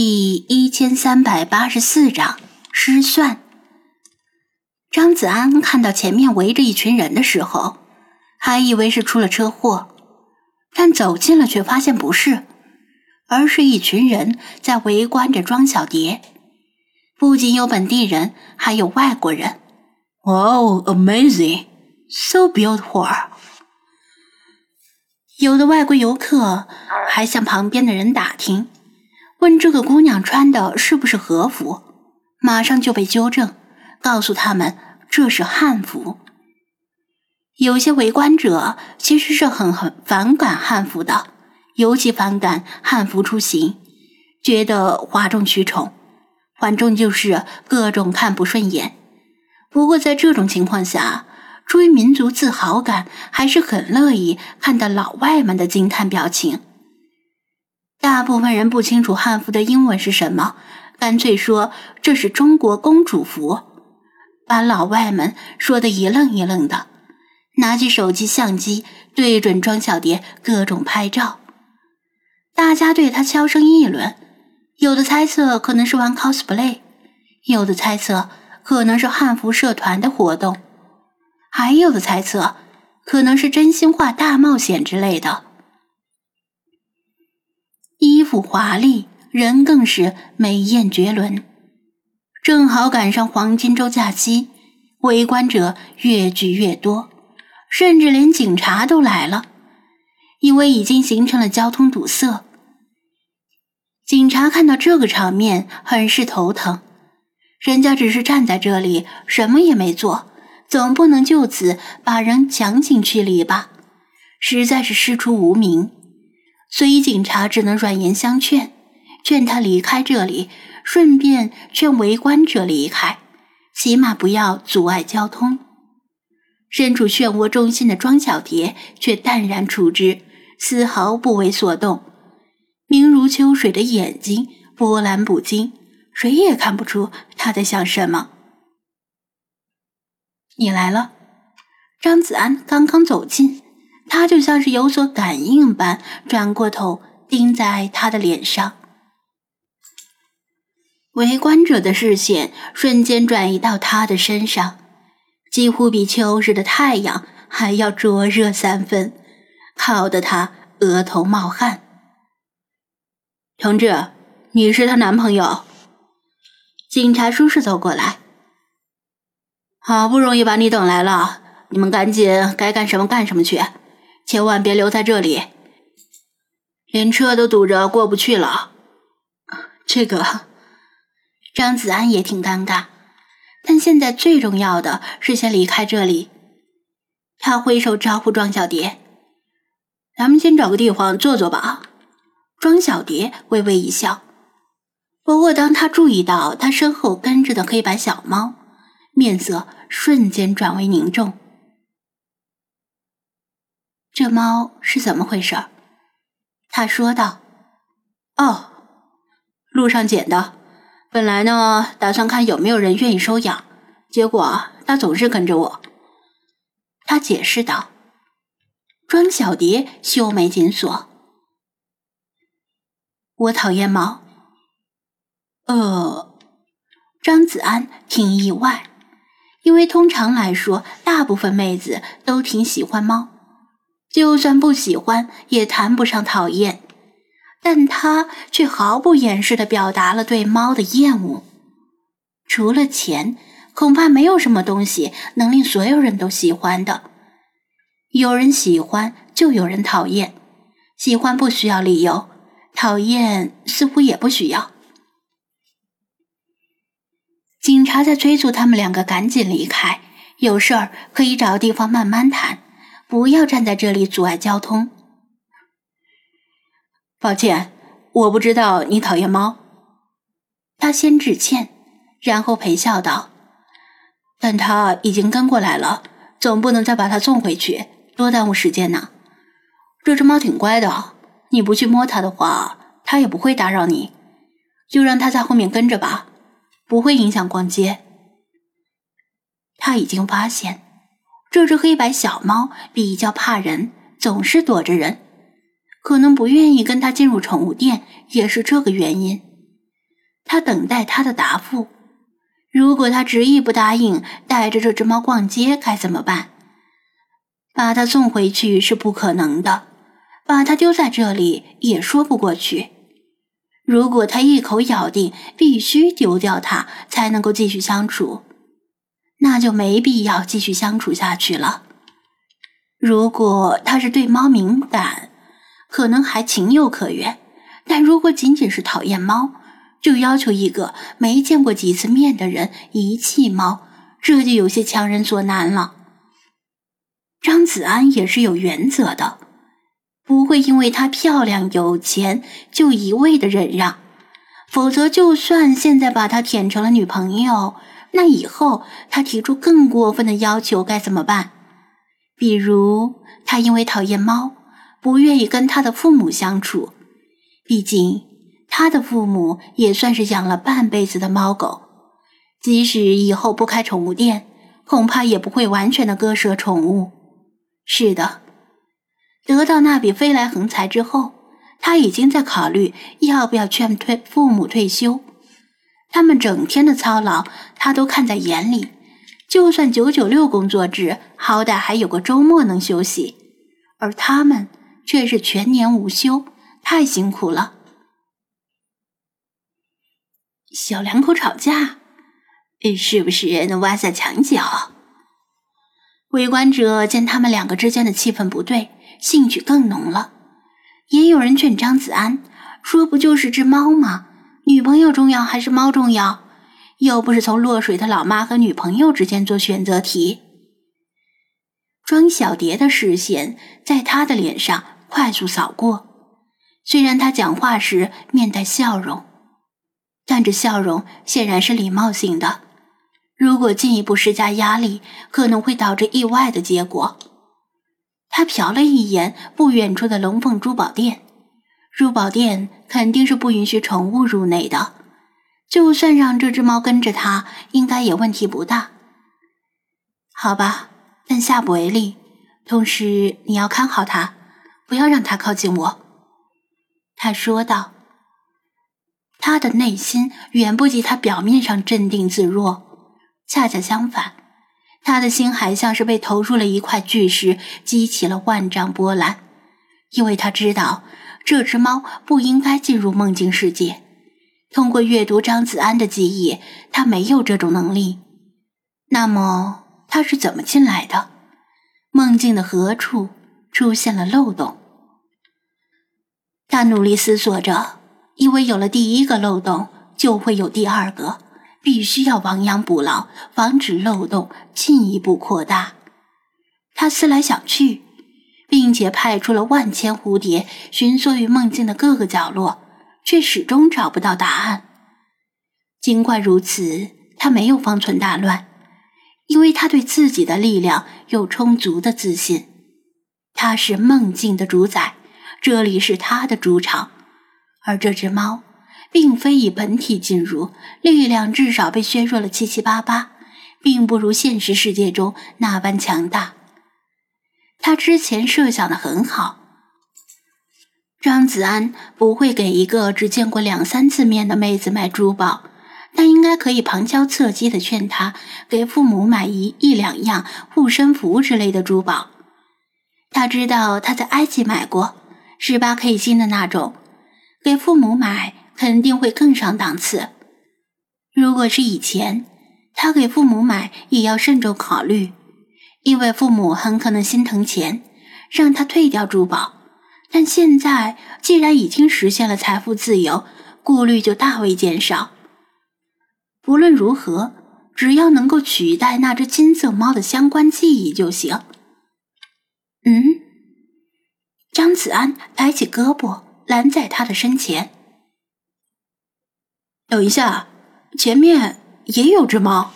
第一千三百八十四章失算。张子安看到前面围着一群人的时候，还以为是出了车祸，但走近了却发现不是，而是一群人在围观着庄小蝶。不仅有本地人，还有外国人。Wow, amazing, so beautiful！有的外国游客还向旁边的人打听。问这个姑娘穿的是不是和服，马上就被纠正，告诉他们这是汉服。有些围观者其实是很很反感汉服的，尤其反感汉服出行，觉得哗众取宠，反正就是各种看不顺眼。不过在这种情况下，出于民族自豪感，还是很乐意看到老外们的惊叹表情。大部分人不清楚汉服的英文是什么，干脆说这是中国公主服，把老外们说的一愣一愣的，拿起手机相机对准庄小蝶各种拍照。大家对她悄声议论，有的猜测可能是玩 cosplay，有的猜测可能是汉服社团的活动，还有的猜测可能是真心话大冒险之类的。衣服华丽，人更是美艳绝伦。正好赶上黄金周假期，围观者越聚越多，甚至连警察都来了，因为已经形成了交通堵塞。警察看到这个场面，很是头疼。人家只是站在这里，什么也没做，总不能就此把人强行驱离吧？实在是师出无名。所以警察只能软言相劝，劝他离开这里，顺便劝围观者离开，起码不要阻碍交通。身处漩涡中心的庄小蝶却淡然处之，丝毫不为所动，明如秋水的眼睛波澜不惊，谁也看不出他在想什么。你来了，张子安刚刚走近。他就像是有所感应般，转过头盯在他的脸上。围观者的视线瞬间转移到他的身上，几乎比秋日的太阳还要灼热三分，烤得他额头冒汗。同志，你是她男朋友？警察叔叔走过来，好不容易把你等来了，你们赶紧该干什么干什么去。千万别留在这里，连车都堵着过不去了。这个张子安也挺尴尬，但现在最重要的是先离开这里。他挥手招呼庄小蝶：“咱们先找个地方坐坐吧。”庄小蝶微微一笑，不过当他注意到他身后跟着的黑白小猫，面色瞬间转为凝重。这猫是怎么回事？他说道：“哦，路上捡的。本来呢，打算看有没有人愿意收养，结果它总是跟着我。”他解释道。庄小蝶秀眉紧锁：“我讨厌猫。”呃，张子安挺意外，因为通常来说，大部分妹子都挺喜欢猫。就算不喜欢，也谈不上讨厌，但他却毫不掩饰的表达了对猫的厌恶。除了钱，恐怕没有什么东西能令所有人都喜欢的。有人喜欢，就有人讨厌。喜欢不需要理由，讨厌似乎也不需要。警察在催促他们两个赶紧离开，有事儿可以找个地方慢慢谈。不要站在这里阻碍交通。抱歉，我不知道你讨厌猫。他先致歉，然后陪笑道：“但他已经跟过来了，总不能再把它送回去，多耽误时间呢。这只猫挺乖的，你不去摸它的话，它也不会打扰你。就让它在后面跟着吧，不会影响逛街。他已经发现。”这只黑白小猫比较怕人，总是躲着人，可能不愿意跟它进入宠物店，也是这个原因。他等待他的答复。如果他执意不答应带着这只猫逛街，该怎么办？把它送回去是不可能的，把它丢在这里也说不过去。如果他一口咬定必须丢掉它才能够继续相处，那就没必要继续相处下去了。如果他是对猫敏感，可能还情有可原；但如果仅仅是讨厌猫，就要求一个没见过几次面的人遗弃猫，这就有些强人所难了。张子安也是有原则的，不会因为她漂亮有钱就一味的忍让，否则就算现在把她舔成了女朋友，那以后他提出更过分的要求该怎么办？比如，他因为讨厌猫，不愿意跟他的父母相处。毕竟，他的父母也算是养了半辈子的猫狗，即使以后不开宠物店，恐怕也不会完全的割舍宠物。是的，得到那笔飞来横财之后，他已经在考虑要不要劝退父母退休。他们整天的操劳，他都看在眼里。就算九九六工作制，好歹还有个周末能休息，而他们却是全年无休，太辛苦了。小两口吵架，是不是能挖下墙角？围观者见他们两个之间的气氛不对，兴趣更浓了。也有人劝张子安说：“不就是只猫吗？女朋友重要还是猫重要？”又不是从落水的老妈和女朋友之间做选择题。庄小蝶的视线在他的脸上快速扫过，虽然他讲话时面带笑容，但这笑容显然是礼貌性的。如果进一步施加压力，可能会导致意外的结果。他瞟了一眼不远处的龙凤珠宝店，珠宝店肯定是不允许宠物入内的。就算让这只猫跟着他，应该也问题不大。好吧，但下不为例。同时，你要看好它，不要让它靠近我。”他说道。他的内心远不及他表面上镇定自若，恰恰相反，他的心还像是被投入了一块巨石，激起了万丈波澜。因为他知道，这只猫不应该进入梦境世界。通过阅读张子安的记忆，他没有这种能力。那么他是怎么进来的？梦境的何处出现了漏洞？他努力思索着，因为有了第一个漏洞，就会有第二个，必须要亡羊补牢，防止漏洞进一步扩大。他思来想去，并且派出了万千蝴蝶，巡梭于梦境的各个角落。却始终找不到答案。尽管如此，他没有方寸大乱，因为他对自己的力量有充足的自信。他是梦境的主宰，这里是他的主场。而这只猫，并非以本体进入，力量至少被削弱了七七八八，并不如现实世界中那般强大。他之前设想的很好。张子安不会给一个只见过两三次面的妹子买珠宝，但应该可以旁敲侧击的劝她给父母买一一两样护身符之类的珠宝。他知道他在埃及买过十八 K 金的那种，给父母买肯定会更上档次。如果是以前，他给父母买也要慎重考虑，因为父母很可能心疼钱，让他退掉珠宝。但现在既然已经实现了财富自由，顾虑就大为减少。不论如何，只要能够取代那只金色猫的相关记忆就行。嗯，张子安抬起胳膊拦在他的身前。等一下，前面也有只猫。